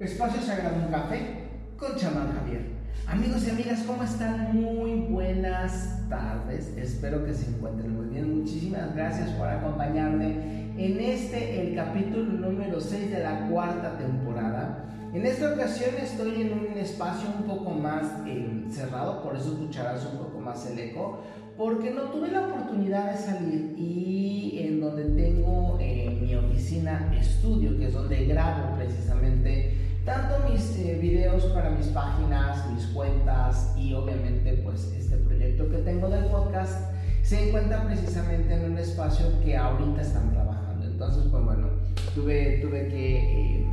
Espacio Sagrado Un Café con Chamán Javier. Amigos y amigas, ¿cómo están? Muy buenas tardes. Espero que se encuentren muy bien. Muchísimas gracias por acompañarme en este, el capítulo número 6 de la cuarta temporada. En esta ocasión estoy en un espacio un poco más eh, cerrado, por eso escucharás un poco más el eco, porque no tuve la oportunidad de salir y en donde tengo eh, mi oficina estudio, que es donde grabo precisamente tanto mis eh, videos para mis páginas, mis cuentas y obviamente pues este proyecto que tengo del podcast se encuentra precisamente en un espacio que ahorita están trabajando. Entonces pues bueno, tuve, tuve que... Eh,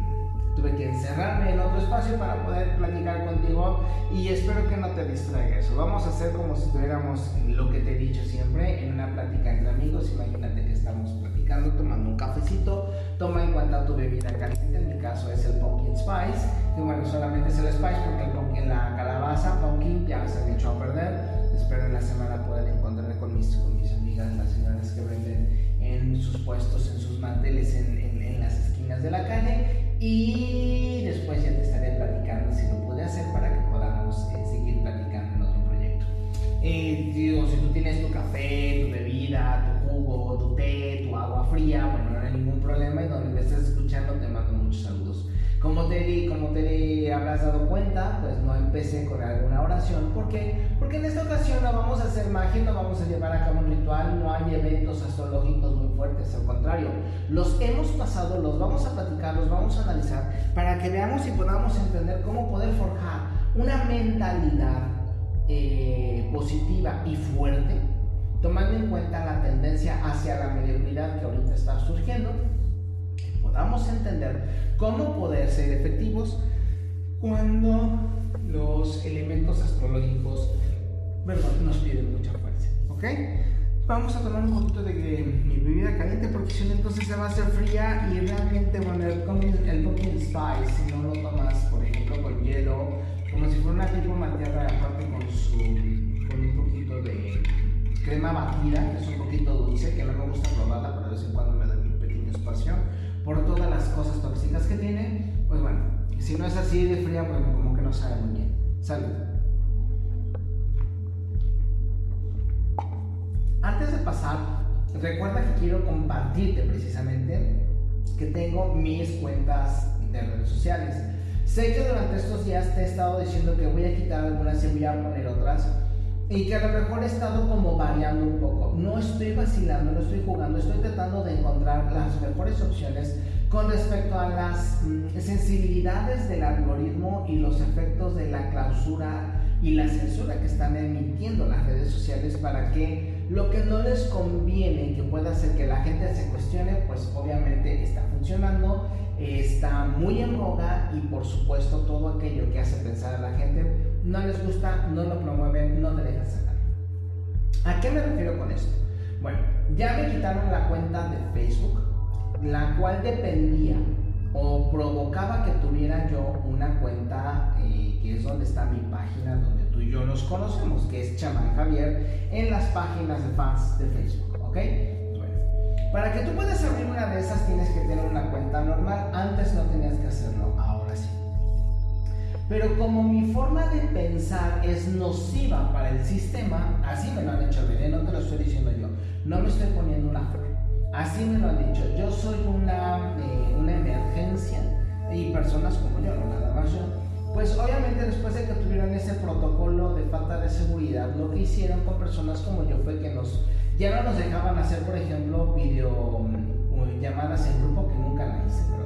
tuve que encerrarme en otro espacio para poder platicar contigo y espero que no te distraiga eso. Vamos a hacer como si estuviéramos lo que te he dicho siempre, en una plática entre amigos. Imagínate que estamos platicando, tomando un cafecito. Toma en cuenta tu bebida caliente, en mi caso es el pumpkin spice, que bueno, solamente es el spice porque el pumpkin, la calabaza, pumpkin ya se han hecho a perder. Espero en la semana poder encontrarme con mis, con mis amigas, las señoras que venden en sus puestos, en sus manteles, en, en, en las esquinas de la calle y después ya te estaré platicando si lo pude hacer para que podamos eh, seguir platicando en otro proyecto. Eh, digo, si tú tienes tu café, Como te, como te habrás dado cuenta, pues no empecé con alguna oración. ¿Por qué? Porque en esta ocasión no vamos a hacer magia, no vamos a llevar a cabo un ritual, no hay eventos astrológicos muy fuertes, al contrario, los hemos pasado, los vamos a platicar, los vamos a analizar para que veamos y podamos entender cómo poder forjar una mentalidad eh, positiva y fuerte, tomando en cuenta la tendencia hacia la mediocridad que ahorita está surgiendo podamos entender cómo poder ser efectivos cuando los elementos astrológicos nos piden mucha fuerza. ¿Ok? Vamos a tomar un poquito de, mi bebida caliente porque si no entonces se va a hacer fría y realmente, bueno, el, el pumpkin spice, si no lo tomas, por ejemplo, con hielo, como si fuera una tipo malteada aparte con, su, con un poquito de crema batida, que es un poquito dulce, que no me gusta probarla, pero de vez en cuando me da un pequeño espacio por todas las cosas tóxicas que tiene, pues bueno, si no es así de fría, pues como que no sabe muy bien. Salud. Antes de pasar, recuerda que quiero compartirte precisamente que tengo mis cuentas de redes sociales. Sé que durante estos días te he estado diciendo que voy a quitar algunas y voy a poner otras y que a lo mejor he estado como No estoy vacilando, no estoy jugando, estoy tratando de encontrar las mejores opciones con respecto a las mm, sensibilidades del algoritmo y los efectos de la clausura y la censura que están emitiendo las redes sociales para que lo que no les conviene que pueda hacer que la gente se cuestione, pues obviamente está funcionando, está muy en boga y por supuesto todo aquello que hace pensar a la gente no les gusta, no lo promueven, no te dejan sacar. ¿A qué me refiero con esto? Bueno, ya me quitaron la cuenta de Facebook, la cual dependía o provocaba que tuviera yo una cuenta eh, que es donde está mi página, donde tú y yo nos conocemos, que es Chamán Javier, en las páginas de fans de Facebook, ¿ok? Bueno, para que tú puedas abrir una de esas tienes que tener una cuenta normal, antes no tenías que hacerlo, ahora. Pero como mi forma de pensar es nociva para el sistema, así me lo han hecho ver, no te lo estoy diciendo yo, no me estoy poniendo una flor. Así me lo han dicho, yo soy una, eh, una emergencia y personas como yo, no nada más yo. Pues obviamente después de que tuvieron ese protocolo de falta de seguridad, lo que hicieron con personas como yo fue que nos, ya no nos dejaban hacer, por ejemplo, video mm, llamadas en grupo, que nunca la hice, pero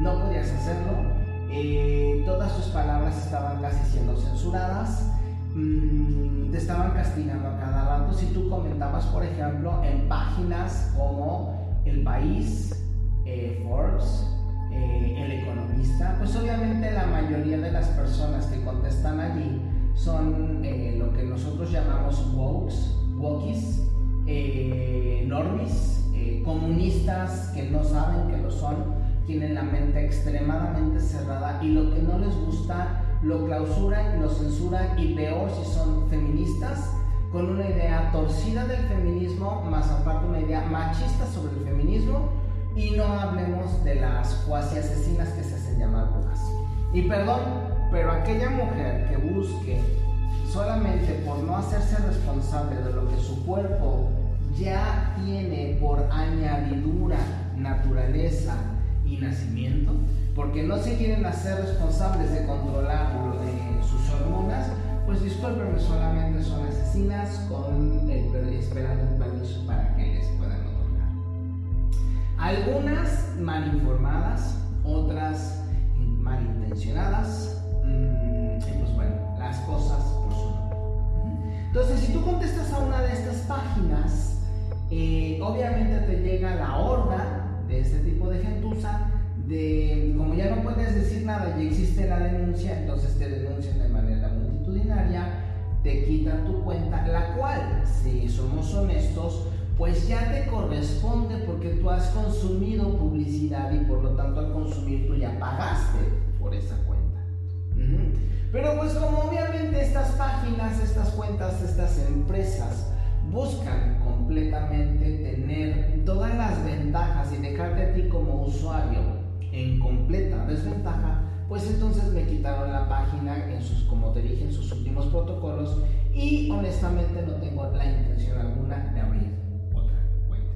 no podías hacerlo eh, todas sus palabras estaban casi siendo censuradas, mm, te estaban castigando a cada rato. Si tú comentabas, por ejemplo, en páginas como El País, eh, Forbes, eh, El Economista, pues obviamente la mayoría de las personas que contestan allí son lo que nosotros llamamos wokes, wokies, normis, comunistas que no saben que lo son tienen la mente extremadamente cerrada y lo que no les gusta lo clausuran, lo censuran y peor si son feministas con una idea torcida del feminismo, más aparte una idea machista sobre el feminismo, Y no hablemos de las cuasi asesinas que se hacen llamar brujas. Y perdón, pero aquella mujer que busque solamente por no hacerse responsable de lo que su cuerpo ya tiene por añadidura, naturaleza y nacimiento, porque no se quieren hacer responsables de controlar lo de sus hormonas, pues discúlpenme, solamente son asesinas con el, esperando un permiso para que les puedan otorgar. Algunas mal informadas, otras malintencionadas, mm, y pues bueno, las cosas por su nombre. Entonces, si tú contestas a una de estas páginas, eh, obviamente te llega la horda de este tipo de gentuza, de como ya no puedes decir nada y existe la denuncia, entonces te denuncian de manera multitudinaria, te quitan tu cuenta, la cual, si somos honestos, pues ya te corresponde porque tú has consumido publicidad y por lo tanto al consumir tú ya pagaste por esa cuenta. Pero pues como obviamente estas páginas, estas cuentas, estas empresas buscan completamente tener todas las ventajas y dejarte a ti como usuario en completa desventaja, pues entonces me quitaron la página en sus, como te dije, en sus últimos protocolos y honestamente no tengo la intención alguna de abrir otra cuenta.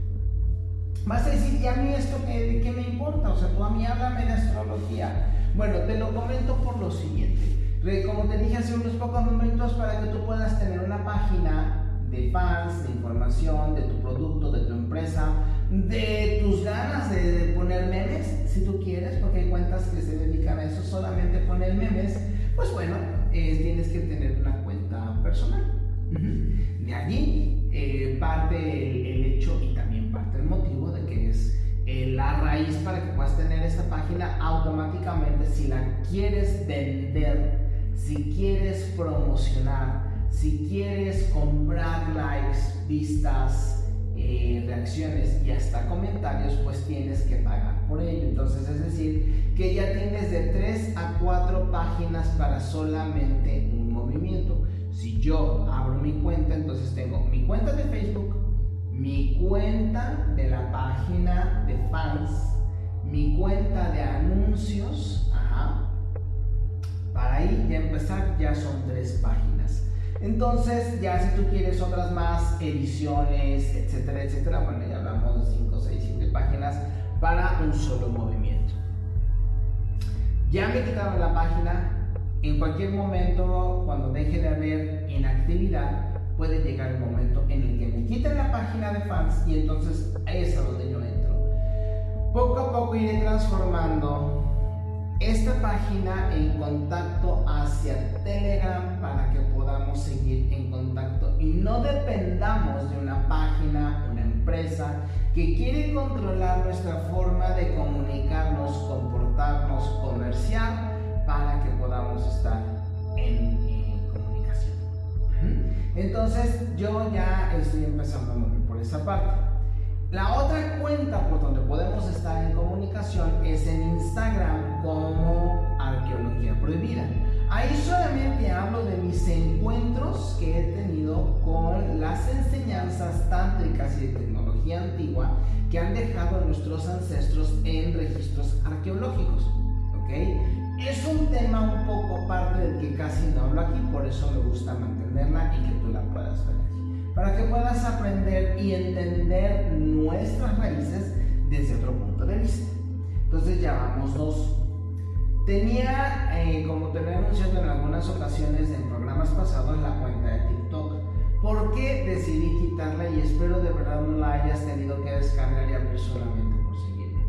Vas a decir, ¿y a mí esto qué, qué me importa? O sea, tú a mí háblame de astrología. Bueno, te lo comento por lo siguiente. Como te dije hace unos pocos momentos, para que tú puedas tener una página de fans, de información, de tu producto, de tu empresa, de tus ganas de, poner memes, si tú quieres, porque hay cuentas que se dedican a eso, solamente poner memes, pues bueno, eh, tienes que tener una cuenta personal. De allí eh, parte el, hecho y también parte el motivo de que es eh, la raíz para que puedas tener esta página automáticamente si la quieres vender, si quieres promocionar, si quieres comprar likes, vistas, eh, reacciones y hasta comentarios, pues tienes que pagar por ello. Entonces, es decir, que ya tienes de 3 a 4 páginas para solamente un movimiento. Si yo abro mi cuenta, entonces tengo mi cuenta de Facebook, mi cuenta de la página de fans, mi cuenta de anuncios, para ahí ya empezar ya son tres páginas. Entonces, ya si tú quieres otras más ediciones, etcétera, etcétera, bueno, ya hablamos de 5, 6, 7 páginas para un solo movimiento. Ya me quitaron la página. En cualquier momento, cuando deje de haber inactividad, puede llegar el momento en el que me quiten la página de fans y entonces es a donde yo entro. Poco a poco iré transformando esta página en contacto hacia Telegram seguir en contacto y no dependamos de una página, una empresa que quiere controlar nuestra forma de comunicarnos, comportarnos, comerciar para que podamos estar en, comunicación. Entonces yo ya estoy empezando a por esa parte. La otra cuenta por donde podemos estar en comunicación es en Instagram como Arqueología Prohibida. Ahí solamente hablo de mis encuentros que he tenido con las enseñanzas tántricas y de tecnología antigua que han dejado nuestros ancestros en registros arqueológicos. ¿ok? Es un tema un poco aparte del que casi no hablo aquí, por eso me gusta mantenerla y que tú la puedas ver para que puedas aprender y entender nuestras raíces desde otro punto de vista. Entonces ya vamos dos. Tenía, eh, como te lo he anunciado en algunas ocasiones en programas pasados, la cuenta de TikTok. ¿Por qué decidí quitarla? Y espero de verdad no la hayas tenido que descargar y abrir solamente por seguirme.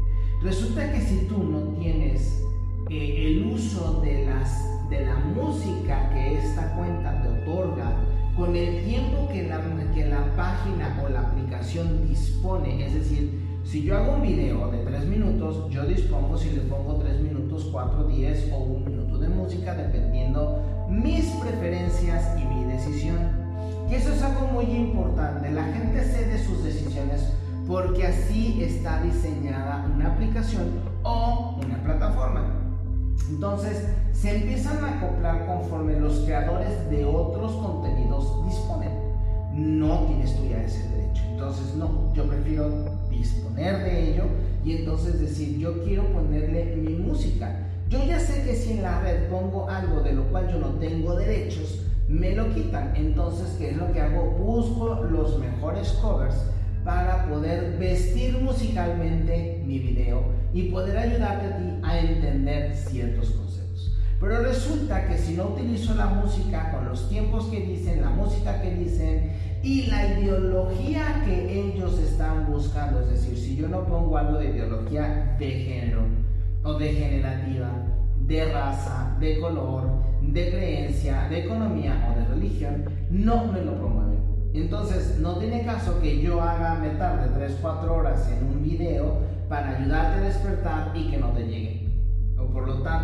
Resulta que si tú no tienes eh, el uso de, las, de la música que esta cuenta te otorga, con el tiempo que la, que la página o la aplicación dispone. Es decir, si yo hago un video de 3 minutos, yo dispongo si le pongo 3 minutos, 4, 10 o 1 minuto de música, dependiendo mis preferencias y mi decisión. Y eso es algo muy importante. La gente cede sus decisiones porque así está diseñada una aplicación o una plataforma. Entonces, se empiezan a acoplar conforme los creadores de otros contenidos disponen. no tienes tú ya ese derecho. Entonces, no, yo prefiero disponer de ello y entonces decir, yo quiero ponerle mi música. Yo ya sé que si en la red pongo algo de lo cual yo no tengo derechos, me lo quitan. Entonces, ¿qué es lo que hago? Busco los mejores covers para poder vestir musicalmente mi video y poder ayudarte a ti a entender ciertos conceptos. Pero resulta que si no utilizo la música con los tiempos que dicen, la música que dicen y la ideología que ellos están buscando, es decir, si yo no pongo algo de ideología de género o degenerativa, de raza, de color, de creencia, de economía o de religión, no me lo promueven. Entonces, no tiene caso que yo haga, me tarde 3-4 horas en un video para ayudarte a despertar y que no te llegue.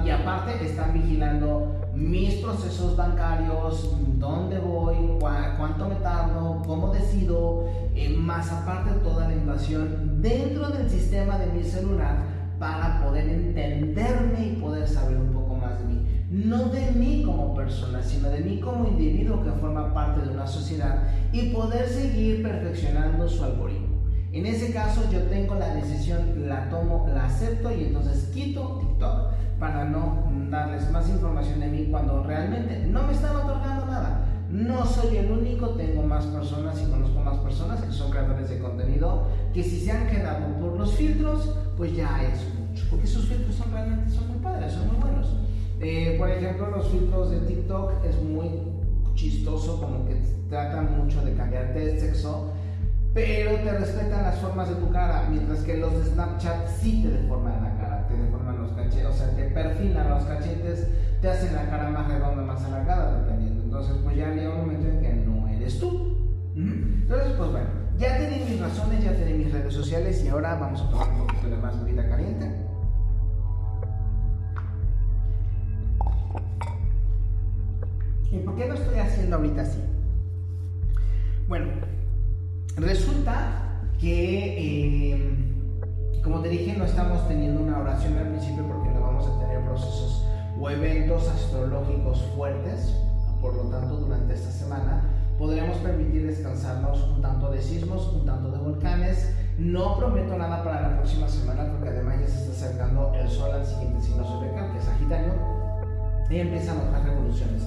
Y aparte están vigilando mis procesos bancarios, dónde voy, cuánto me tardo, cómo decido, eh, más aparte toda la invasión dentro del sistema de mi celular para poder entenderme y poder saber un poco más de mí. No de mí como persona, sino de mí como individuo que forma parte de una sociedad y poder seguir perfeccionando su algoritmo. En ese caso yo tengo la decisión, la tomo, la acepto y entonces quito TikTok para no darles más información de mí cuando realmente no me están otorgando nada. No soy el único, tengo más personas y conozco más personas que son creadores de contenido que si se han quedado por los filtros, pues ya es mucho. Porque esos filtros son realmente son muy padres, son muy buenos. Eh, por ejemplo, los filtros de TikTok es muy chistoso, como que tratan mucho de cambiarte de sexo pero te respetan las formas de tu cara, mientras que los de Snapchat sí te deforman la cara, te deforman los cachetes, o sea, te perfilan los cachetes, te hacen la cara más redonda, más alargada, dependiendo. Entonces, pues ya llega un momento en que no eres tú. Entonces, pues bueno, ya tenés mis razones, ya tenés mis redes sociales y ahora vamos a tomar un poquito de más bebida caliente. ¿Y por qué lo estoy haciendo ahorita así? Bueno, Resulta que, eh, como te dije, no estamos teniendo una oración al principio porque no vamos a tener procesos o eventos astrológicos fuertes. Por lo tanto, durante esta semana podremos permitir descansarnos un tanto de sismos, un tanto de volcanes. No prometo nada para la próxima semana porque además ya se está acercando el sol al siguiente signo zodiacal, que es Sagitario, y empiezan otras revoluciones.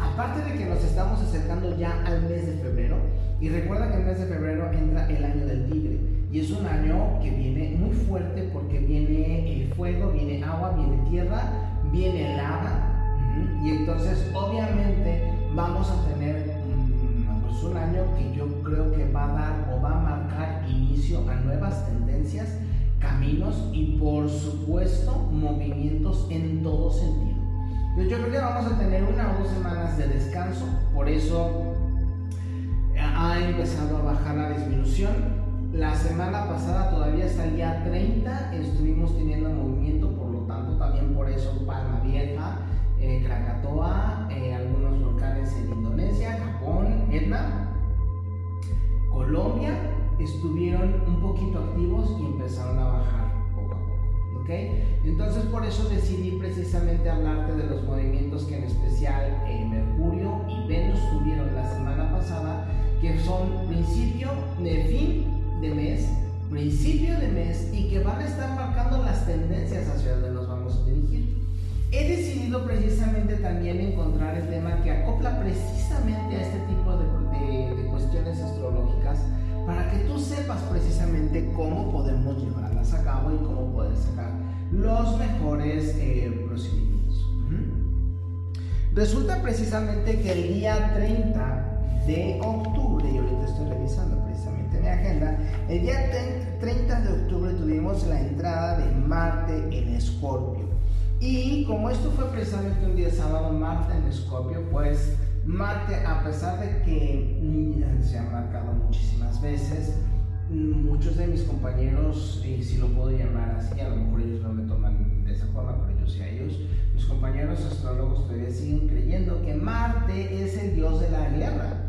Aparte de que nos estamos acercando ya al mes de febrero, y recuerda que el mes de febrero entra el año del tigre. Y es un año que viene muy fuerte porque viene el fuego, viene agua, viene tierra, viene lava. Y entonces obviamente vamos a tener mm, pues un año que yo creo que va a dar o va a marcar inicio a nuevas tendencias, caminos y por supuesto movimientos en todo sentido. Yo creo que vamos a tener una o dos semanas de descanso, por eso ha empezado a bajar la disminución. La semana pasada, todavía hasta el día 30, estuvimos teniendo movimiento, por lo tanto, también por eso Palma Vieja, eh, Krakatoa, eh, algunos volcanes en Indonesia, Japón, Etna, Colombia, estuvieron un poquito activos y empezaron a bajar poco a poco. ¿ok? Entonces, por eso decidí precisamente hablarte de los movimientos que en especial eh, Mercurio y Venus tuvieron la semana pasada que son principio de fin de mes, principio de mes y que van a estar marcando las tendencias hacia donde nos vamos a dirigir. He decidido precisamente también encontrar el tema que acopla precisamente a este tipo de, de, cuestiones astrológicas para que tú sepas precisamente cómo podemos llevarlas a cabo y cómo poder sacar los mejores eh, procedimientos. Resulta precisamente que el día 30 de octubre, y ahorita estoy revisando precisamente mi agenda, el día 30 de octubre tuvimos la entrada de Marte en Escorpio. Y como esto fue precisamente un día sábado, Marte en Escorpio, pues Marte, a pesar de que se ha marcado muchísimas veces, muchos de mis compañeros, y si lo puedo llamar así, a lo mejor ellos no me toman de esa forma, pero yo sí a ellos, mis compañeros astrólogos todavía siguen creyendo que Marte es el dios de la guerra.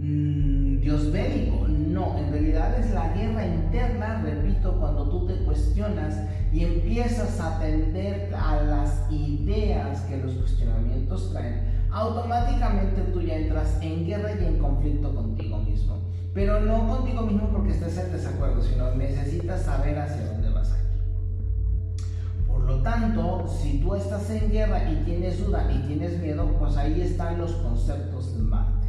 Mm, Dios bélico. No, en realidad es la guerra interna, repito, cuando tú te cuestionas y empiezas a atender a las ideas que los cuestionamientos traen, automáticamente tú ya entras en guerra y en conflicto contigo mismo. pero no contigo mismo porque estés en desacuerdo, sino necesitas saber hacia dónde vas a ir. Por lo tanto, si tú estás en guerra y tienes duda y tienes miedo, pues ahí están los conceptos Marte.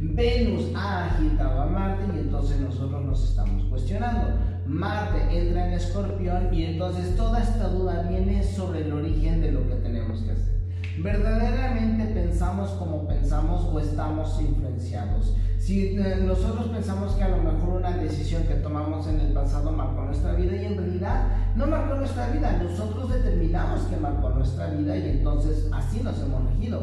Venus ha agitado a Marte y entonces nosotros nos estamos cuestionando. Marte entra en escorpión y entonces toda esta duda viene sobre el origen de lo que tenemos que hacer. ¿Verdaderamente pensamos como pensamos o estamos influenciados? Si eh, nosotros pensamos que a lo mejor una decisión que tomamos en el pasado marcó nuestra vida y en realidad no marcó nuestra vida, nosotros determinamos que marcó nuestra vida y entonces así nos hemos regido.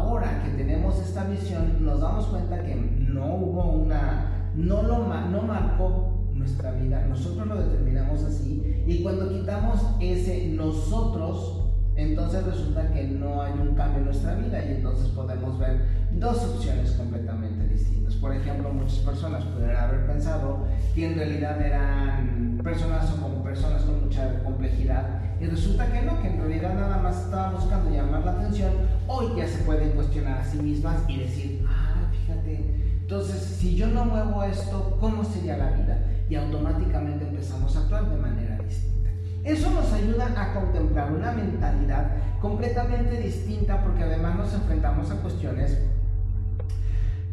Ahora que tenemos esta visión nos damos cuenta que no hubo una, no lo no marcó nuestra vida, nosotros lo determinamos así y cuando quitamos ese nosotros, entonces resulta que no hay un cambio en nuestra vida y entonces podemos ver dos opciones completamente distintas. Por ejemplo, muchas personas pudieran haber pensado que en realidad eran personas o como personas con mucha complejidad y resulta que no, que en realidad nada más estaba buscando llamar la atención. Hoy ya se pueden cuestionar a sí mismas y decir, ah, fíjate, entonces si yo no muevo esto, ¿cómo sería la vida? y automáticamente empezamos a actuar de manera distinta. Eso nos ayuda a contemplar una mentalidad completamente distinta porque además nos enfrentamos a cuestiones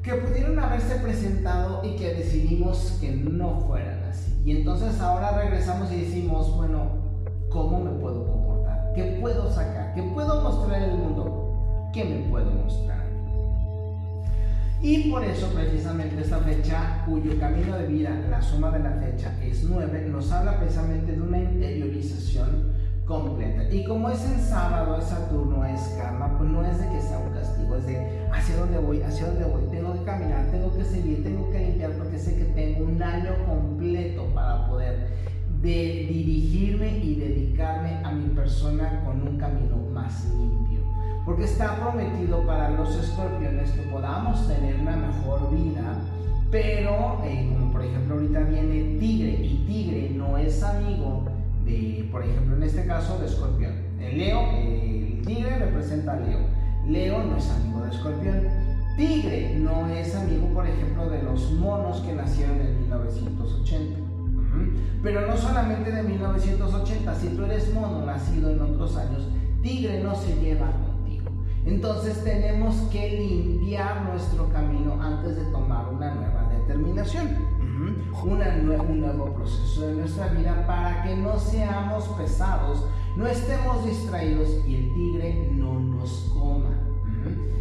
que pudieron haberse presentado y que decidimos que no fueran así. Y entonces ahora regresamos y decimos, bueno, ¿cómo me puedo comportar? ¿Qué puedo sacar? ¿Qué puedo mostrar al mundo? ¿Qué me puedo mostrar? Y por eso precisamente esta fecha, cuyo camino de vida, la suma de la fecha es 9, nos habla precisamente de una interiorización completa. Y como es el sábado, es Saturno, es karma, pues no es de que sea un castigo, es de hacia dónde voy, hacia dónde voy, tengo que caminar, tengo que seguir, tengo que limpiar porque sé que tengo un año completo para poder de dirigirme y dedicarme a mi persona con un camino más limpio porque está prometido para los escorpiones que podamos tener una mejor vida, pero eh, como por ejemplo ahorita viene tigre y tigre no es amigo de, por ejemplo en este caso de escorpión. El Leo, el tigre representa a Leo. Leo no es amigo de escorpión. Tigre no es amigo, por ejemplo, de los monos que nacieron en 1980. Pero no solamente de 1980, si tú eres mono nacido en otros años, tigre no se lleva entonces tenemos que limpiar nuestro camino antes de tomar una nueva determinación, un nuevo proceso de nuestra vida para que no seamos pesados, no estemos distraídos y el tigre no nos coma.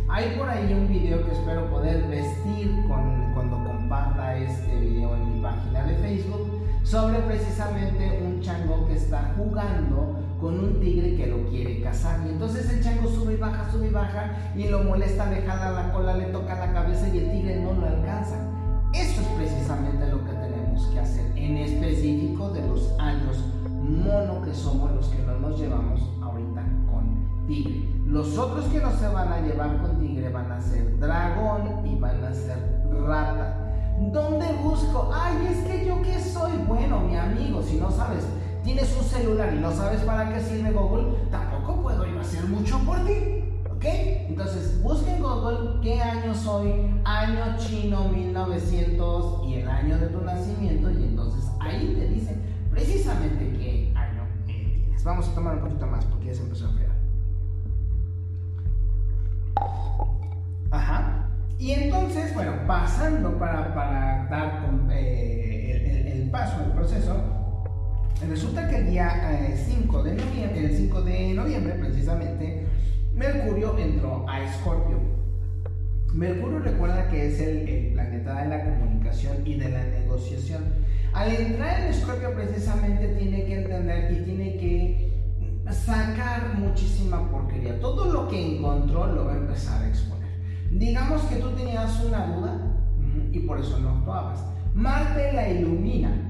Hay por ahí un video que espero poder vestir con, cuando comparta este video en mi página de Facebook sobre precisamente un chango que está jugando con un tigre que lo quiere cazar. Y entonces el chango sube y baja, sube y baja, y lo molesta, le jala la cola, le toca la cabeza y el tigre no lo alcanza. Eso es precisamente lo que tenemos que hacer, en específico de los años mono que somos los que no nos llevamos ahorita con tigre. Los otros que no se van a llevar con tigre van a ser dragón y van a ser rata. ¿Dónde busco? Ay, es que yo qué soy. Bueno, mi amigo, si no sabes tienes un celular y no sabes para qué sirve Google, tampoco puedo yo hacer mucho por ti. ¿Ok? Entonces, busca en Google qué año soy, año chino 1900 y el año de tu nacimiento, y entonces ahí te dice precisamente qué año tienes. Vamos a tomar un poquito más porque ya se empezó a enfriar. Ajá. Y entonces, bueno, pasando para, para dar eh, el, el paso, el proceso, Resulta que el día 5 eh, de noviembre, el 5 de noviembre precisamente, Mercurio entró a Escorpio. Mercurio recuerda que es el, planeta de la comunicación y de la negociación. Al entrar en Escorpio precisamente tiene que entender y tiene que sacar muchísima porquería. Todo lo que encontró lo va a empezar a exponer. Digamos que tú tenías una duda y por eso no actuabas. Marte la ilumina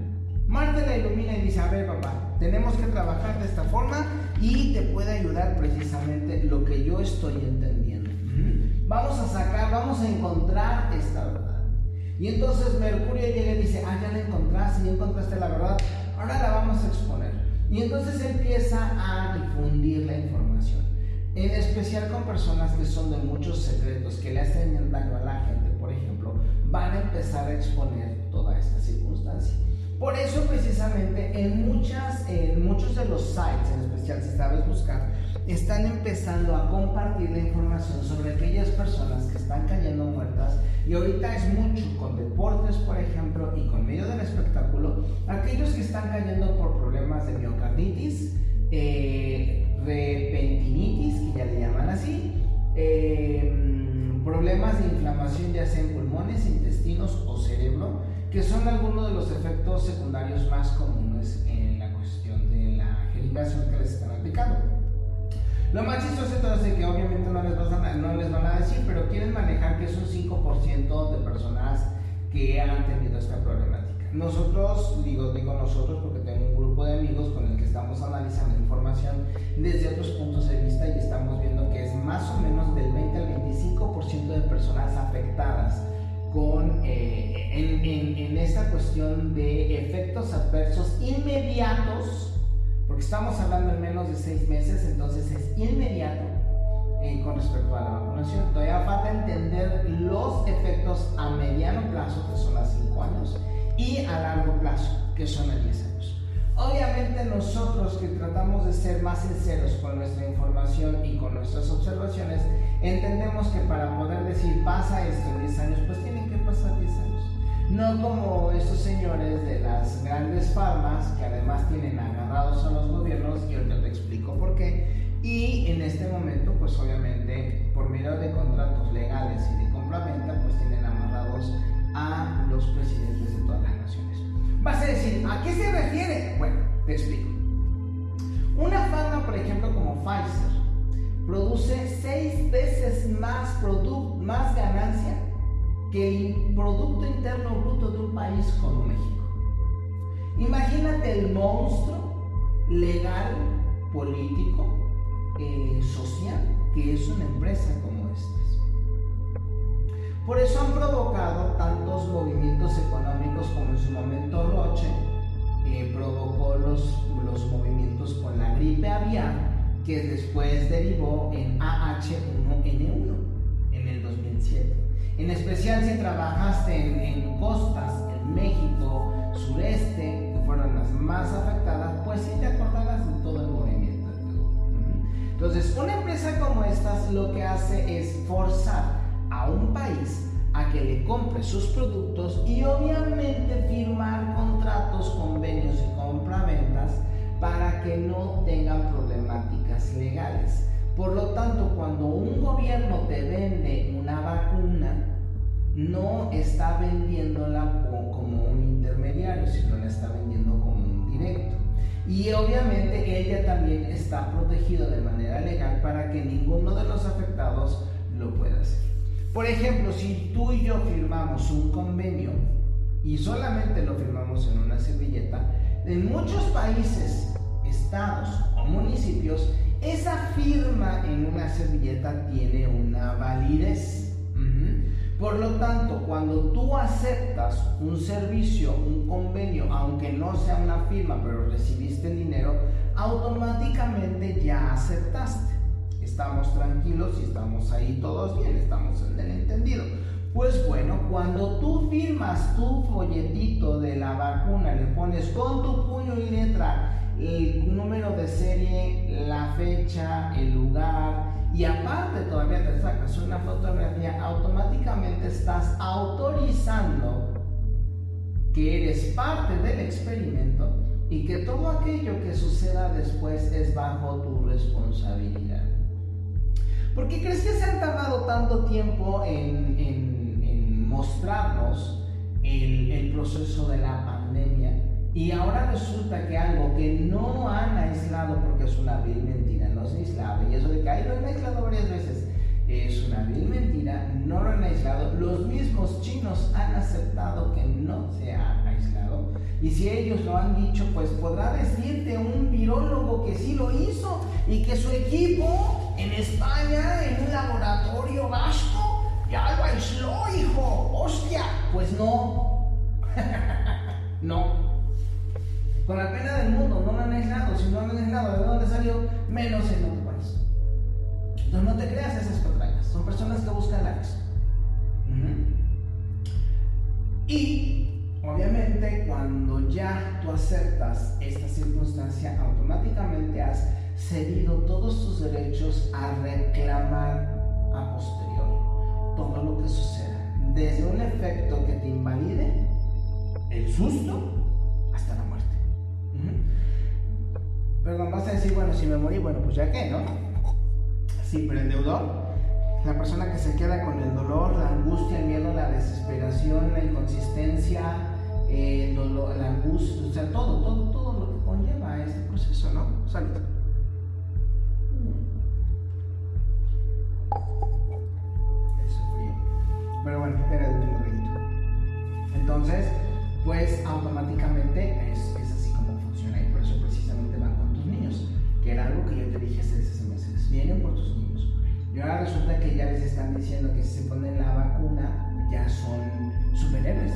Marte la ilumina y dice, a ver papá, tenemos que trabajar de esta forma y te puede ayudar precisamente lo que yo estoy entendiendo. Vamos a sacar, vamos a encontrar esta verdad. Y entonces Mercurio llega y dice, ah, ya la encontraste, ya encontraste la verdad, ahora la vamos a exponer. Y entonces empieza a difundir la información. En especial con personas que son de muchos secretos, que le hacen daño a la gente, por ejemplo, van a empezar a exponer a esta circunstancia. Por eso precisamente en, muchas, en muchos de los sites, en especial si sabes buscar, están empezando a compartir la información sobre aquellas personas que están cayendo muertas y ahorita es mucho con deportes, por ejemplo, y con medio del espectáculo, aquellos que están cayendo por problemas de miocarditis, eh, repentinitis, que ya le llaman así, eh, problemas de inflamación ya sea en pulmones, intestinos o cerebro, que son algunos de los efectos secundarios más comunes en la cuestión de la gericación que les están aplicando. Lo más chistoso de todo es que obviamente no les, van a, no les van a decir, pero quieren manejar que es un 5% de personas que han tenido esta problemática. Nosotros, digo, digo nosotros porque tengo un grupo de amigos con el que estamos analizando información desde otros puntos de vista y estamos viendo que es más o menos del 20 al 25% de personas afectadas con, eh, en, en, en esta cuestión de efectos adversos inmediatos porque estamos hablando en menos de seis meses, entonces es inmediato eh, con respecto a la vacunación. Todavía falta entender los efectos a mediano plazo, que son a cinco años, y a largo plazo, que son a 10 años. Obviamente nosotros que tratamos de ser más sinceros con nuestra información y con nuestras observaciones, entendemos que para poder decir pasa esto en 10 años, pues tienen que pasar 10 años. No como estos señores de las grandes farmas que además tienen agarrados a los gobiernos y ahorita te explico por qué. Y en este momento, pues obviamente, por medio de contratos legales y de compra-venta, pues tienen amarrados a los presidentes de las naciones. Vas a decir, ¿a qué se refiere? Bueno, te explico. Una farma, por ejemplo, como Pfizer, produce seis veces más, más ganancia que el Producto Interno Bruto de un país como México. Imagínate el monstruo legal, político, eh, social que es una empresa como. Por eso han provocado tantos movimientos económicos como en su momento Roche eh, provocó los, los movimientos con la gripe aviar que después derivó en AH1N1 en el 2007. En especial si trabajaste en, costas, en México, sureste, que fueron las más afectadas, pues sí te acordarás de todo el movimiento. Entonces, una empresa como esta lo que hace es forzar un país a que le compre sus productos y obviamente firmar contratos, convenios y compraventas para que no tengan problemáticas legales. Por lo tanto, cuando un gobierno te vende una vacuna, no está vendiéndola como un intermediario, sino la está vendiendo como un directo. Y obviamente ella también está protegida de manera legal para que ninguno de los afectados lo pueda hacer. Por ejemplo, si tú y yo firmamos un convenio y solamente lo firmamos en una servilleta, en muchos países, estados o municipios, esa firma en una servilleta tiene una validez. Por lo tanto, cuando tú aceptas un servicio, un convenio, aunque no sea una firma, pero recibiste el dinero, automáticamente ya aceptaste. Estamos tranquilos y estamos ahí todos bien, estamos en el entendido. Pues bueno, cuando tú firmas tu folletito de la vacuna, le pones con tu puño y letra el número de serie, la fecha, el lugar, y aparte todavía te sacas una fotografía, automáticamente estás autorizando que eres parte del experimento y que todo aquello que suceda después es bajo tu responsabilidad. ¿Por qué crees que se han tardado tanto tiempo en, mostrarnos el, el proceso de la pandemia? Y ahora resulta que algo que no han aislado, porque es una vil mentira, no se aislaba, y eso de que ahí lo han aislado varias veces, es una vil mentira, no lo han aislado. Los mismos chinos han aceptado que no se ha aislado. Y si ellos lo han dicho, pues podrá decirte un virólogo que sí lo hizo y que su equipo en España, en un laboratorio vasco, ya lo aisló, hijo. Hostia, pues no. no. Con la pena del mundo, no lo han aislado. Si no lo han aislado, ¿de dónde salió? Menos en otro país. Entonces no te creas esas patrañas. Son personas que buscan likes. Y obviamente cuando ya tú aceptas esta circunstancia, automáticamente has cedido todos tus derechos a reclamar a posterior todo lo que suceda, desde un efecto que te invalide, el susto, hasta la muerte. Pero vas a decir, bueno, si me morí, bueno, pues ya qué, ¿no? Sí, pero el deudor la persona que se queda con el dolor, la angustia, el miedo, la desesperación, la inconsistencia, el dolor, la angustia, o sea, todo, todo, todo lo que conlleva este proceso, ¿no? Salud. Pero bueno, era el último reguito. Entonces, pues automáticamente es, es, así como funciona y por eso precisamente van con tus niños, que era algo que yo te dije hace seis meses. Vienen por tus niños y ahora resulta que ya les están diciendo que si se ponen la vacuna ya son superhéroes.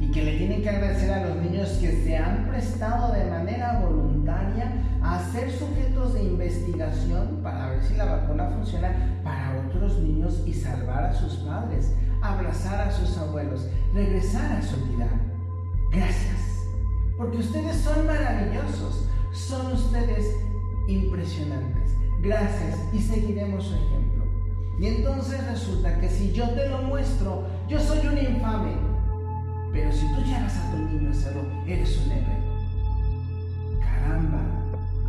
Y que le tienen que agradecer a los niños que se han prestado de manera voluntaria a ser sujetos de investigación para ver si la vacuna funciona para otros niños y salvar a sus padres, abrazar a sus abuelos, regresar a su vida. Gracias, porque ustedes son maravillosos, son ustedes impresionantes gracias y seguiremos su ejemplo. Y entonces resulta que si yo te lo muestro, yo soy un infame. Pero si tú llegas a tu niño a hacerlo, eres un héroe. Caramba,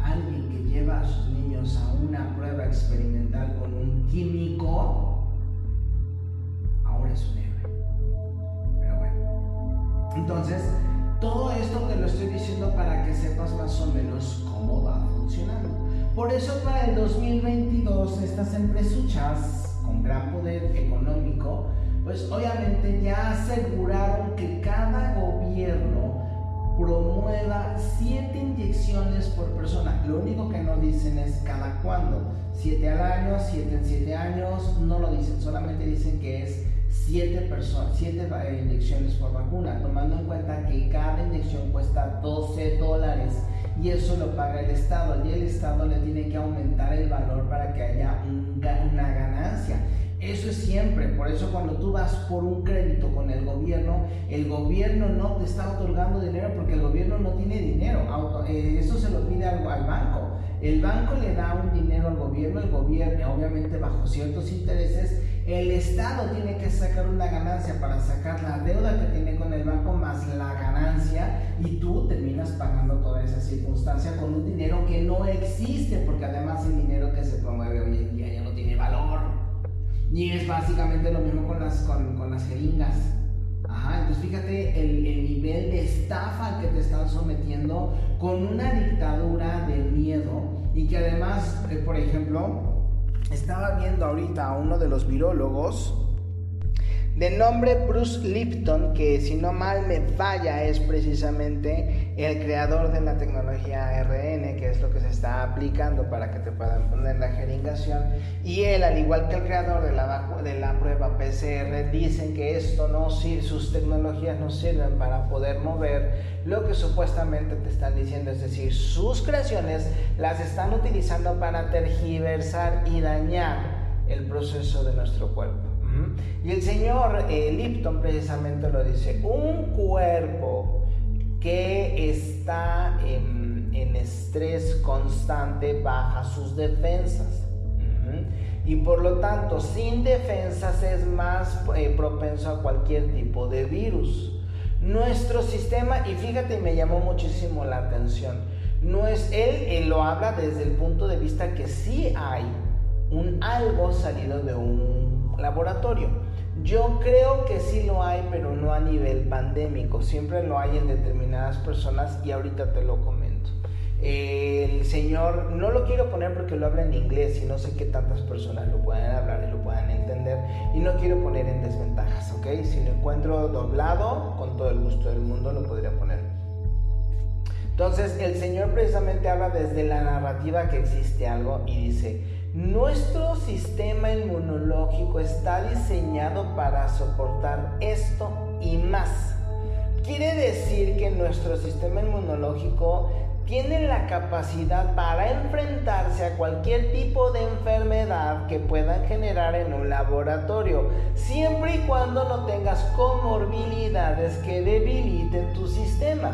alguien que lleva a sus niños a una prueba experimental con un químico, ahora es un héroe. Pero bueno. Entonces, todo esto te lo estoy diciendo para que sepas más o menos cómo va funcionando. Por eso para el 2022 estas empresuchas con gran poder económico, pues obviamente ya aseguraron que cada gobierno promueva siete inyecciones por persona. Lo único que no dicen es cada cuándo. Siete al año, siete en siete años, no lo dicen, solamente dicen que es siete, personas, siete eh, inyecciones por vacuna, tomando en cuenta que cada inyección cuesta 12 dólares y eso lo paga el Estado y el Estado le tiene que aumentar el valor para que haya una ganancia. Eso es siempre, por eso cuando tú vas por un crédito con el gobierno, el gobierno no te está otorgando dinero porque el gobierno no tiene dinero, eh, eso se lo pide al, al banco. El banco le da un dinero al gobierno, el gobierno obviamente bajo ciertos intereses el Estado tiene que sacar una ganancia para sacar la deuda que tiene con el banco más la ganancia y tú terminas pagando toda esa circunstancia con un dinero que no existe porque además el dinero que se promueve hoy en día ya no tiene valor. Y es básicamente lo mismo con las, con, las jeringas. Ajá, entonces fíjate el, nivel de estafa al que te están sometiendo con una dictadura de miedo y que además, eh, por ejemplo, estaba viendo ahorita a uno de los virólogos de nombre Bruce Lipton, que si no mal me falla es precisamente el creador de la tecnología ARN, que es lo que se está aplicando para que te puedan poner la jeringación. Y él, al igual que el creador de la, de la prueba PCR, dicen que esto no sirve, sus tecnologías no sirven para poder mover lo que supuestamente te están diciendo, es decir, sus creaciones las están utilizando para tergiversar y dañar el proceso de nuestro cuerpo. Y el señor eh, Lipton precisamente lo dice, un cuerpo que está en, estrés constante baja sus defensas. Y por lo tanto, sin defensas es más eh, propenso a cualquier tipo de virus. Nuestro sistema, y fíjate, me llamó muchísimo la atención, no es, él, él lo habla desde el punto de vista que sí hay un algo salido de un laboratorio. Yo creo que sí lo hay, pero no a nivel pandémico. Siempre lo hay en determinadas personas y ahorita te lo comento. El señor, no lo quiero poner porque lo habla en inglés y no sé qué tantas personas lo puedan hablar y lo puedan entender. Y no quiero poner en desventajas, ¿ok? Si lo encuentro doblado, con todo el gusto del mundo lo podría poner. Entonces, el Señor precisamente habla desde la narrativa que existe algo y dice, nuestro sistema inmunológico está diseñado para soportar esto y más. Quiere decir que nuestro sistema inmunológico tienen la capacidad para enfrentarse a cualquier tipo de enfermedad que puedan generar en un laboratorio, siempre y cuando no tengas comorbilidades que debiliten tu sistema.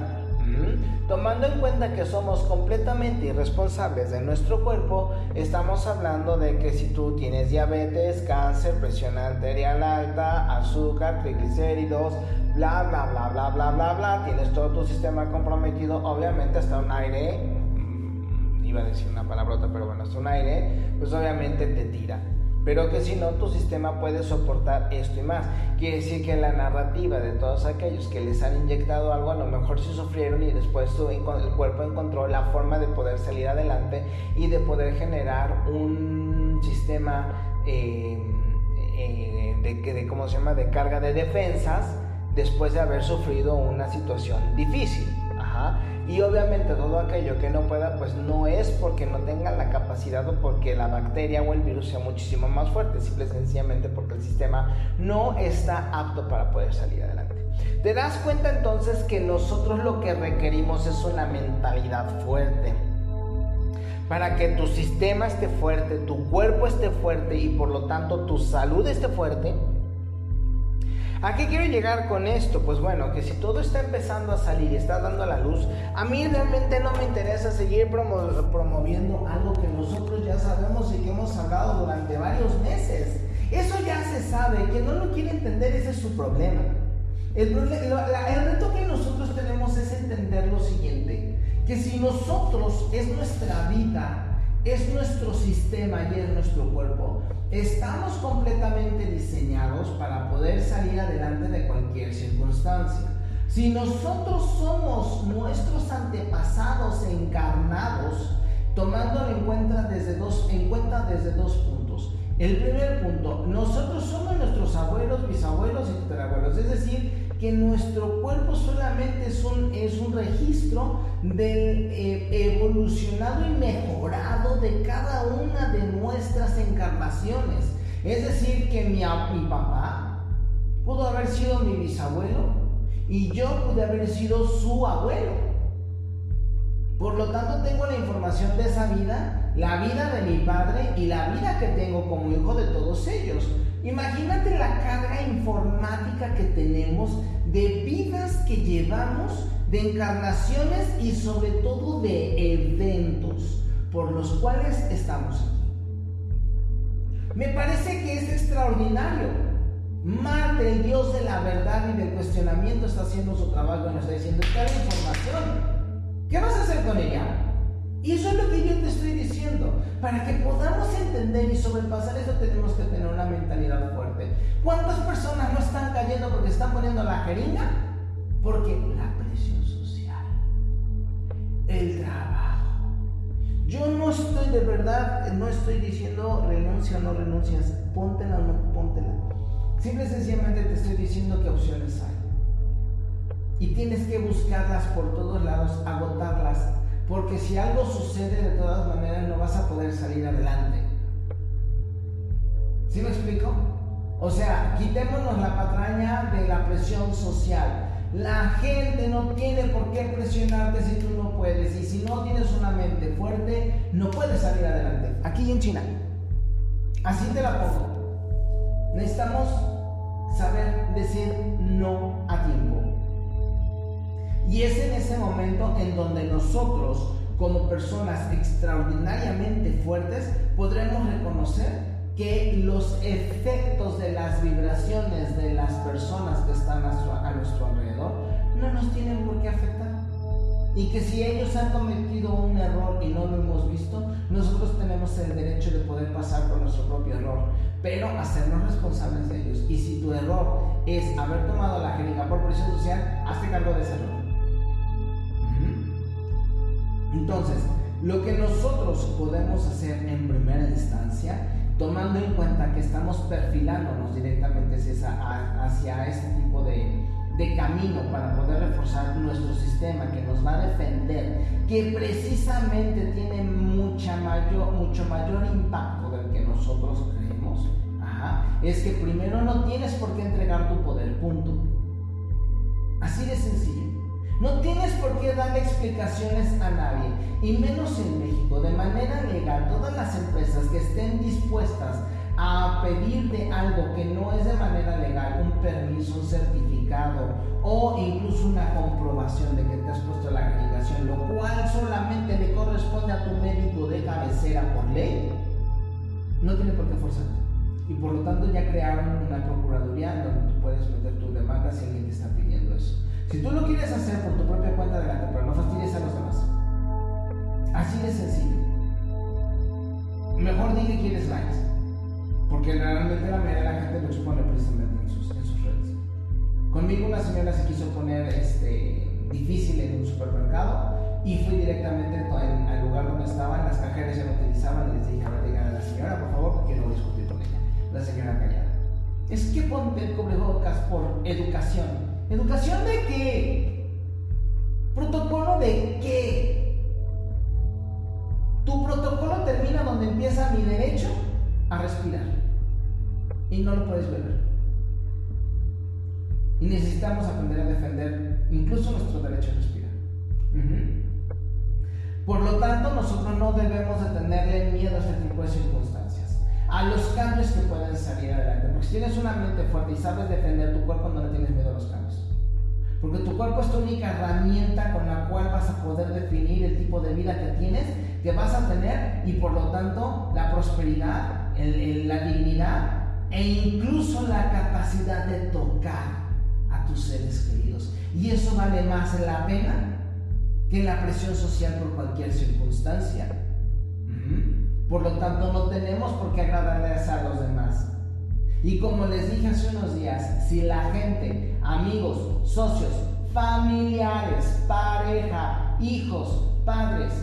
Tomando en cuenta que somos completamente irresponsables de nuestro cuerpo, estamos hablando de que si tú tienes diabetes, cáncer, presión arterial alta, azúcar, triglicéridos, bla, bla, bla, bla, bla, bla, bla, tienes todo tu sistema comprometido, obviamente hasta un aire, mm, iba a decir una palabrota, pero bueno, hasta un aire, pues obviamente te tira. Pero que si no, tu sistema puede soportar esto y más. Quiere decir que la narrativa de todos aquellos que les han inyectado algo, a lo mejor sí sufrieron y después el cuerpo encontró la forma de poder salir adelante y de poder generar un sistema eh, eh, de, de, ¿cómo se llama?, de carga de defensas después de haber sufrido una situación difícil. Y obviamente todo aquello que no pueda, pues no es porque no tenga la capacidad o porque la bacteria o el virus sea muchísimo más fuerte, simple y sencillamente porque el sistema no está apto para poder salir adelante. Te das cuenta entonces que nosotros lo que requerimos es una mentalidad fuerte. Para que tu sistema esté fuerte, tu cuerpo esté fuerte y por lo tanto tu salud esté fuerte, ¿A qué quiero llegar con esto? Pues bueno, que si todo está empezando a salir y está dando a la luz, a mí realmente no me interesa seguir promoviendo algo que nosotros ya sabemos y que hemos hablado durante varios meses. Eso ya se sabe, quien no lo quiere entender ese es su problema. El, el reto que nosotros tenemos es entender lo siguiente, que si nosotros es nuestra vida, es nuestro sistema y es nuestro cuerpo, Estamos completamente diseñados para poder salir adelante de cualquier circunstancia. Si nosotros somos nuestros antepasados encarnados, tomándolo en cuenta desde dos, en cuenta desde dos puntos. El primer punto, nosotros somos nuestros abuelos, bisabuelos y tatarabuelos, es decir, que nuestro cuerpo solamente es un, es un registro del eh, evolucionado y mejorado de cada una de nuestras encarnaciones. Es decir, que mi, mi papá pudo haber sido mi bisabuelo y yo pude haber sido su abuelo. Por lo tanto, tengo la información de esa vida, la vida de mi padre y la vida que tengo como hijo de todos ellos. Imagínate la carga informática que tenemos de vidas que llevamos, de encarnaciones y sobre todo de eventos por los cuales estamos aquí. Me parece que es extraordinario. Marte, el Dios de la verdad y del cuestionamiento, está haciendo su trabajo y nos está diciendo, está la información. ¿Qué vas a hacer con ella? Y eso es lo que yo te estoy diciendo. Para que podamos entender y sobrepasar eso tenemos que tener una mentalidad fuerte. ¿Cuántas personas no están cayendo porque están poniendo la jeringa? Porque la presión social, el trabajo. Yo no estoy de verdad, no estoy diciendo renuncia o no renuncias, póntela o no póntela. Simple y sencillamente te estoy diciendo qué opciones hay. Y tienes que buscarlas por todos lados, agotarlas porque si algo sucede de todas maneras no vas a poder salir adelante. ¿Sí me explico? O sea, quitémonos la patraña de la presión social. La gente no tiene por qué presionarte si tú no puedes. Y si no tienes una mente fuerte, no puedes salir adelante. Aquí en China. Así te la pongo. Necesitamos saber decir no a tiempo. Y es en ese momento en donde nosotros, como personas extraordinariamente fuertes, podremos reconocer que los efectos de las vibraciones de las personas que están a, nuestro alrededor no nos tienen por qué afectar. Y que si ellos han cometido un error y no lo hemos visto, nosotros tenemos el derecho de poder pasar por nuestro propio error, pero hacernos responsables de ellos. Y si tu error es haber tomado la jeringa por presión social, hazte cargo de ese error. Entonces, lo que nosotros podemos hacer en primera instancia, tomando en cuenta que estamos perfilándonos directamente hacia, ese tipo de, camino para poder reforzar nuestro sistema que nos va a defender, que precisamente tiene mucha mayor, mucho mayor impacto del que nosotros creemos, es que primero no tienes por qué entregar tu poder, punto. Así de sencillo. No tienes por qué darle explicaciones a nadie, y menos en México. De manera legal, todas las empresas que estén dispuestas a pedirte algo que no es de manera legal, un permiso, un certificado o incluso una comprobación de que te has puesto la acreditación, lo cual solamente le corresponde a tu médico de cabecera por ley, no tiene por qué forzarte. Y por lo tanto ya crearon una procuraduría donde tú puedes meter tu demanda si alguien te está pidiendo eso. Si tú lo quieres hacer por tu propia cuenta, adelante, pero no fastidies a los demás. Así de sencillo. Mejor di que quieres likes. Porque realmente la mayoría de la gente lo expone precisamente en sus, redes. Conmigo una señora se quiso poner este, difícil en un supermercado y fui directamente al lugar donde estaban, las cajeras ya no utilizaban y les dije, a ver, digan a la señora, por favor, porque no discutir con ella. La señora callada. Es que ponte el cubrebocas por educación. ¿Educación de qué? ¿Protocolo de qué? Tu protocolo termina donde empieza mi derecho a respirar y no lo puedes ver. Y necesitamos aprender a defender incluso nuestro derecho a respirar. Por lo tanto, nosotros no debemos de tenerle miedo a este tipo de circunstancias, a los cambios que pueden salir adelante. Porque si tienes una mente fuerte y sabes defender tu cuerpo, no le tienes miedo a los cambios. Porque tu cuerpo es tu única herramienta con la cual vas a poder definir el tipo de vida que tienes, que vas a tener y por lo tanto la prosperidad, la dignidad e incluso la capacidad de tocar a tus seres queridos. Y eso vale más la pena que la presión social por cualquier circunstancia. Por lo tanto, no tenemos por qué agradarles a los demás. Y como les dije hace unos días, si la gente, amigos, socios, familiares, pareja, hijos, padres,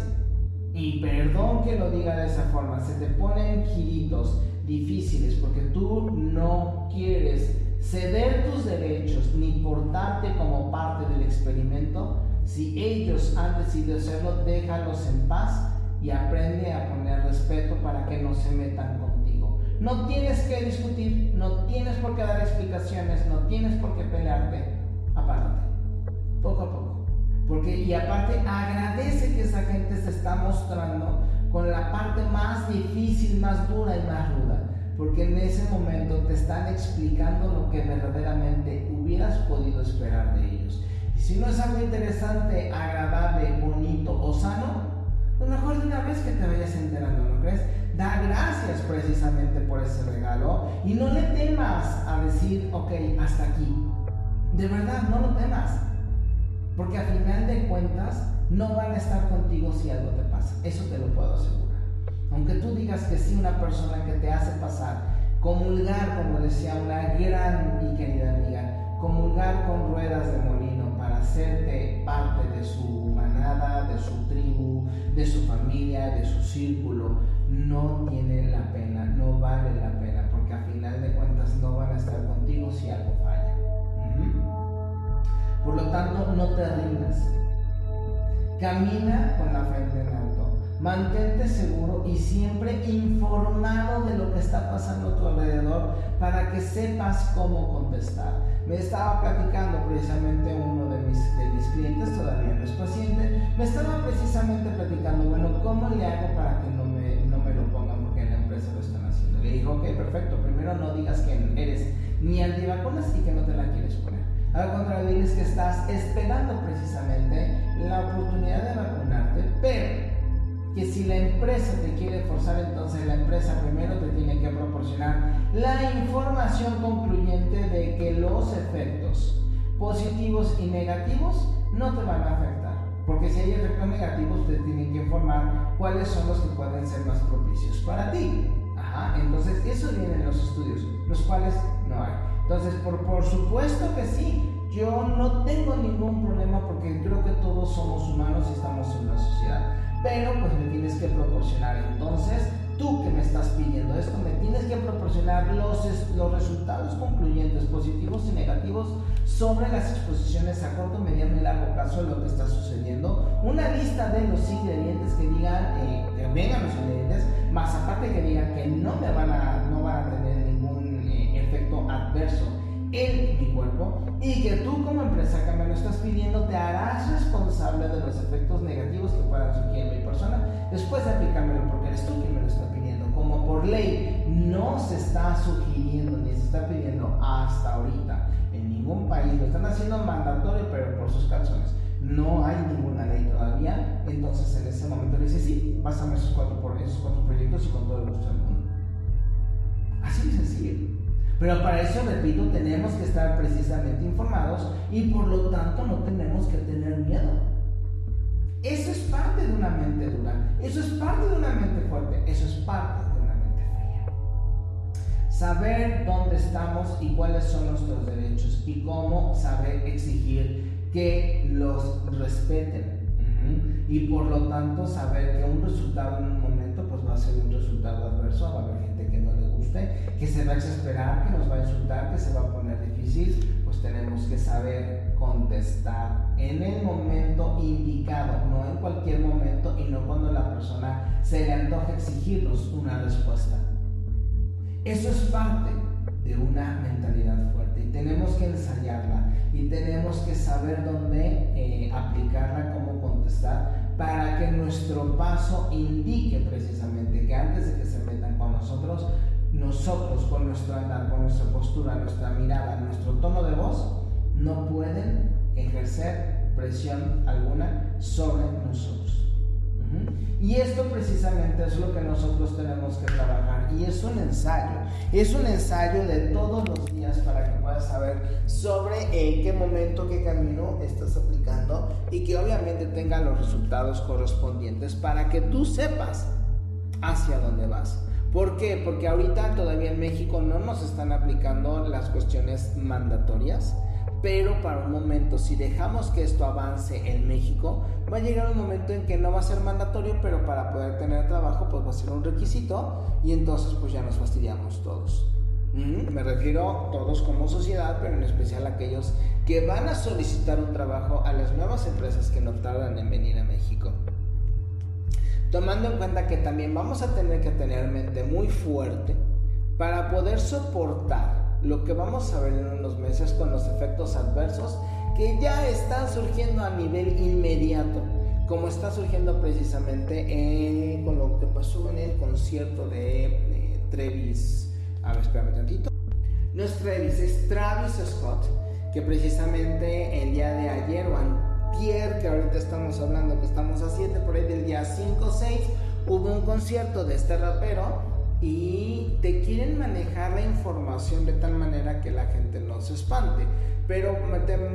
y perdón que lo diga de esa forma, se te ponen giritos, difíciles porque tú no quieres ceder tus derechos ni portarte como parte del experimento, si ellos han decidido hacerlo, déjalos en paz y aprende a poner respeto para que no se metan contigo. No tienes que discutir, no tienes por qué dar explicaciones, no tienes por qué pelearte, apártate, poco a poco. Porque, y aparte, agradece que esa gente se está mostrando con la parte más difícil, más dura y más ruda. Porque en ese momento te están explicando lo que verdaderamente hubieras podido esperar de ellos. Y si no es algo interesante, agradable, bonito o sano, pues mejor de una vez que te vayas enterando, ¿no crees? Da gracias precisamente por ese regalo y no le temas a decir, ok, hasta aquí. De verdad, no lo temas. Porque al final de cuentas, no van a estar contigo si algo te pasa. Eso te lo puedo asegurar. Aunque tú digas que sí, una persona que te hace pasar, comulgar, como decía una gran y querida amiga, comulgar con ruedas de molino para hacerte parte de su manada, de su tribu, de su familia, de su círculo, no tiene la pena, no vale la pena, porque a final de cuentas no van a estar contigo si algo falla. Por lo tanto, no te rindas. Camina con la frente en alto. Mantente seguro y siempre informado de lo que está pasando a tu alrededor para que sepas cómo contestar. Me estaba platicando precisamente uno de mis, de mis clientes, todavía no es paciente, me estaba precisamente platicando, bueno, ¿cómo le hago para que no me, no me lo pongan porque en la empresa lo están haciendo? Le dijo, ok, perfecto, primero no digas que eres ni antivacunas y que no te la quieres poner. Al contrario, diles que estás esperando precisamente la oportunidad de vacunarte, pero que si la empresa te quiere forzar, entonces la empresa primero te tiene que proporcionar la información concluyente de que los efectos positivos y negativos no te van a afectar. Porque si hay efectos negativos, te tienen que informar cuáles son los que pueden ser más propicios para ti. Ajá, entonces eso viene en los estudios, los cuales no hay. Entonces, por, por supuesto que sí, yo no tengo ningún problema porque creo que todos somos humanos y estamos en una sociedad. Pero pues me tienes que proporcionar. Entonces, tú que me estás pidiendo esto, me tienes que proporcionar los, los resultados concluyentes, positivos y negativos sobre las exposiciones a corto, mediano y largo plazo de lo que está sucediendo. Una lista de los ingredientes que digan, eh, que vengan los ingredientes, más aparte que digan que no me van a, no van a tener ningún efecto adverso en mi cuerpo y que tú como empresa que me lo estás pidiendo te harás responsable de los efectos negativos que puedan surgir en mi persona después de aplicármelo porque eres tú quien me lo está pidiendo. Como por ley no se está sugiriendo ni se está pidiendo hasta ahorita en ningún país, lo están haciendo mandatorio pero por sus calzones. No hay ninguna ley todavía, entonces en ese momento le dice, sí, pásame esos cuatro, esos cuatro proyectos y con todo el gusto. Pero para eso, repito, tenemos que estar precisamente informados y por lo tanto no tenemos que tener miedo. Eso es parte de una mente dura, eso es parte de una mente fuerte, eso es parte de una mente fría. Saber dónde estamos y cuáles son nuestros derechos y cómo saber exigir que los respeten. Y por lo tanto saber que un resultado en un momento pues va a ser un resultado adverso, va a haber que se va a exasperar, que nos va a insultar, que se va a poner difícil, pues tenemos que saber contestar en el momento indicado, no en cualquier momento y no cuando la persona se le antoja exigirnos una respuesta. Eso es parte de una mentalidad fuerte y tenemos que ensayarla y tenemos que saber dónde eh, aplicarla, cómo contestar, para que nuestro paso indique precisamente que antes de que se metan con nosotros, nosotros con nuestro andar, con nuestra postura, nuestra mirada, nuestro tono de voz, no pueden ejercer presión alguna sobre nosotros. Y esto precisamente es lo que nosotros tenemos que trabajar. Y es un ensayo. Es un ensayo de todos los días para que puedas saber sobre en qué momento, qué camino estás aplicando y que obviamente tenga los resultados correspondientes para que tú sepas hacia dónde vas. ¿Por qué? Porque ahorita todavía en México no nos están aplicando las cuestiones mandatorias, pero para un momento, si dejamos que esto avance en México, va a llegar un momento en que no va a ser mandatorio, pero para poder tener trabajo, pues va a ser un requisito y entonces pues ya nos fastidiamos todos. Me refiero todos como sociedad, pero en especial aquellos que van a solicitar un trabajo a las nuevas empresas que no tardan en venir a México tomando en cuenta que también vamos a tener que tener mente muy fuerte para poder soportar lo que vamos a ver en unos meses con los efectos adversos que ya están surgiendo a nivel inmediato, como está surgiendo precisamente con lo que pasó en el concierto de Travis. A ver, espérame tantito. No es Travis, es Travis Scott, que precisamente el día de ayer o que ahorita estamos hablando que estamos a 7, por ahí del día 5 o 6, hubo un concierto de este rapero y te quieren manejar la información de tal manera que la gente no se espante. Pero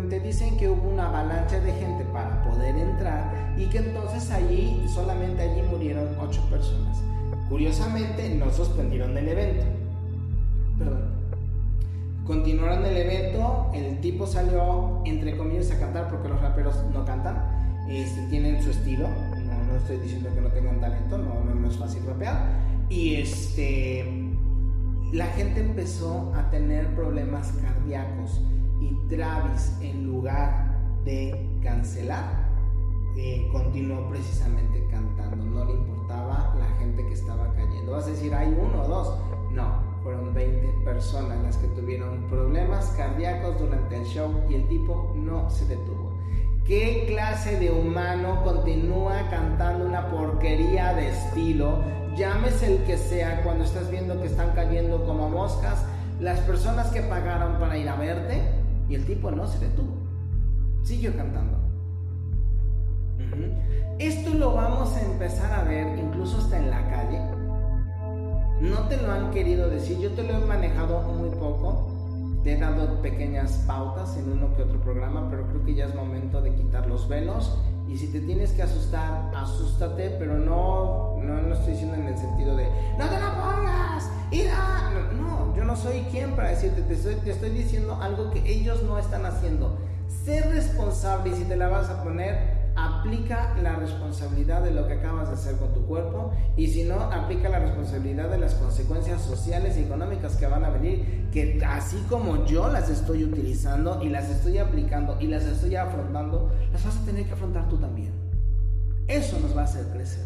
te, dicen que hubo una avalancha de gente para poder entrar y que entonces allí, solamente allí murieron 8 personas. Curiosamente, no suspendieron el evento. Perdón. Continuaron el evento, el tipo salió entre comillas a cantar porque los raperos no cantan, este, tienen su estilo, no, estoy diciendo que no tengan talento, no, no, es fácil rapear, y este, la gente empezó a tener problemas cardíacos y Travis en lugar de cancelar, eh, continuó precisamente cantando, no le importaba la gente que estaba cayendo. Vas a decir, hay uno o dos, no, fueron 20 personas las que tuvieron problemas cardíacos durante el show y el tipo no se detuvo. ¿Qué clase de humano continúa cantando una porquería de estilo? Llámese el que sea cuando estás viendo que están cayendo como moscas las personas que pagaron para ir a verte y el tipo no se detuvo. Siguió cantando. Esto lo vamos a empezar a ver incluso hasta en la calle no te lo han querido decir, yo te lo he manejado muy poco, te he dado pequeñas pautas en uno que otro programa, pero creo que ya es momento de quitar los velos. Y si te tienes que asustar, asústate, pero no, no, no estoy diciendo en el sentido de, no te lo pongas, ira. No, yo no soy quien para decirte, te estoy, te estoy diciendo algo que ellos no están haciendo. Ser responsable y si te la vas a poner, aplica la responsabilidad de lo que acabas de hacer con tu cuerpo y si no, aplica la responsabilidad de las consecuencias sociales y económicas que van a venir, que así como yo las estoy utilizando y las estoy aplicando y las estoy afrontando, las vas a tener que afrontar tú también. Eso nos va a hacer crecer.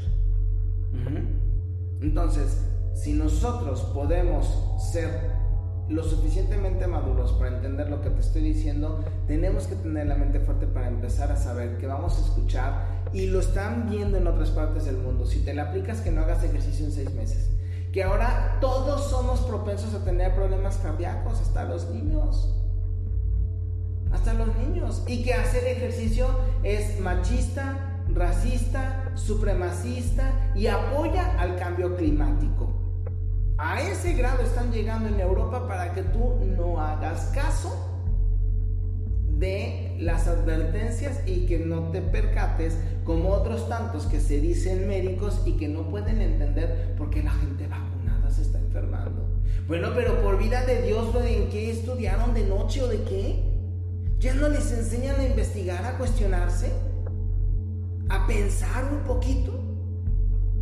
Entonces, si nosotros podemos ser lo suficientemente maduros para entender lo que te estoy diciendo, tenemos que tener la mente fuerte para empezar a saber que vamos a escuchar y lo están viendo en otras partes del mundo. Si te la aplicas, que no hagas ejercicio en seis meses. Que ahora todos somos propensos a tener problemas cardíacos, hasta los niños. Hasta los niños. Y que hacer ejercicio es machista, racista, supremacista y apoya al cambio climático. A ese grado están llegando en Europa para que tú no hagas caso de las advertencias y que no te percates como otros tantos que se dicen médicos y que no pueden entender por qué la gente vacunada se está enfermando. Bueno, pero por vida de Dios, ¿en qué estudiaron de noche o de qué? ¿Ya no les enseñan a investigar, a cuestionarse? ¿A pensar un poquito?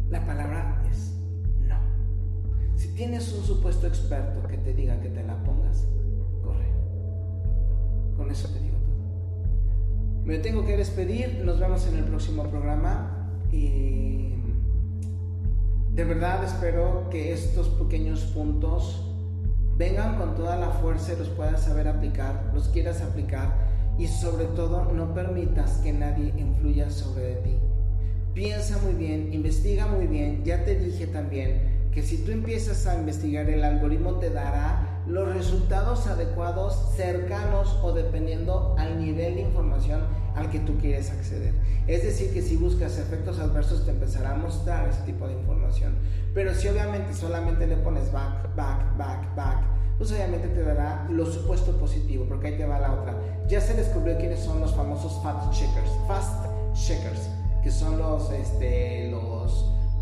La palabra si tienes un supuesto experto que te diga que te la pongas, corre. Con eso te digo todo. Me tengo que despedir, nos vemos en el próximo programa y de verdad espero que estos pequeños puntos vengan con toda la fuerza y los puedas saber aplicar, los quieras aplicar y sobre todo no permitas que nadie influya sobre ti. Piensa muy bien, investiga muy bien, ya te dije también que si tú empiezas a investigar el algoritmo te dará los resultados adecuados cercanos o dependiendo al nivel de información al que tú quieres acceder. Es decir, que si buscas efectos adversos te empezará a mostrar ese tipo de información. Pero si obviamente solamente le pones back, back, back, back, pues obviamente te dará lo supuesto positivo, porque ahí te va la otra. Ya se descubrió quiénes son los famosos fast checkers, fast checkers, que son los, este, los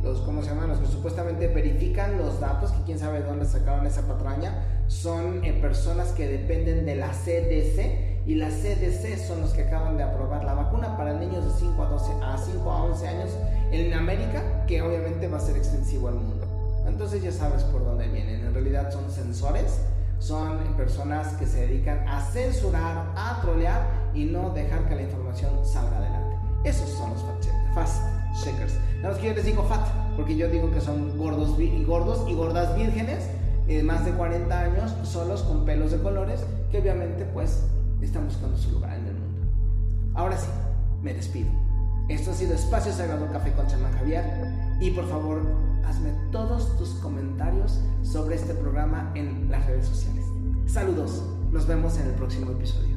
los, ¿cómo se llaman? Los que supuestamente verifican los datos, que quién sabe dónde sacaron esa patraña, son eh, personas que dependen de la CDC y la CDC son los que acaban de aprobar la vacuna para niños de 5 a, 12, a 5 a 11 años en América, que obviamente va a ser extensivo al mundo. Entonces ya sabes por dónde vienen. En realidad son sensores, son personas que se dedican a censurar, a trolear y no dejar que la información salga adelante. Esos son los fast shakers. Nada más que yo les digo fat, porque yo digo que son gordos y, gordos y gordas vírgenes, de eh, más de 40 años, solos con pelos de colores, que obviamente pues están buscando su lugar en el mundo. Ahora sí, me despido. Esto ha sido Espacio Sagrado Café con Chamán Javier y por favor hazme todos tus comentarios sobre este programa en las redes sociales. Saludos, nos vemos en el próximo episodio.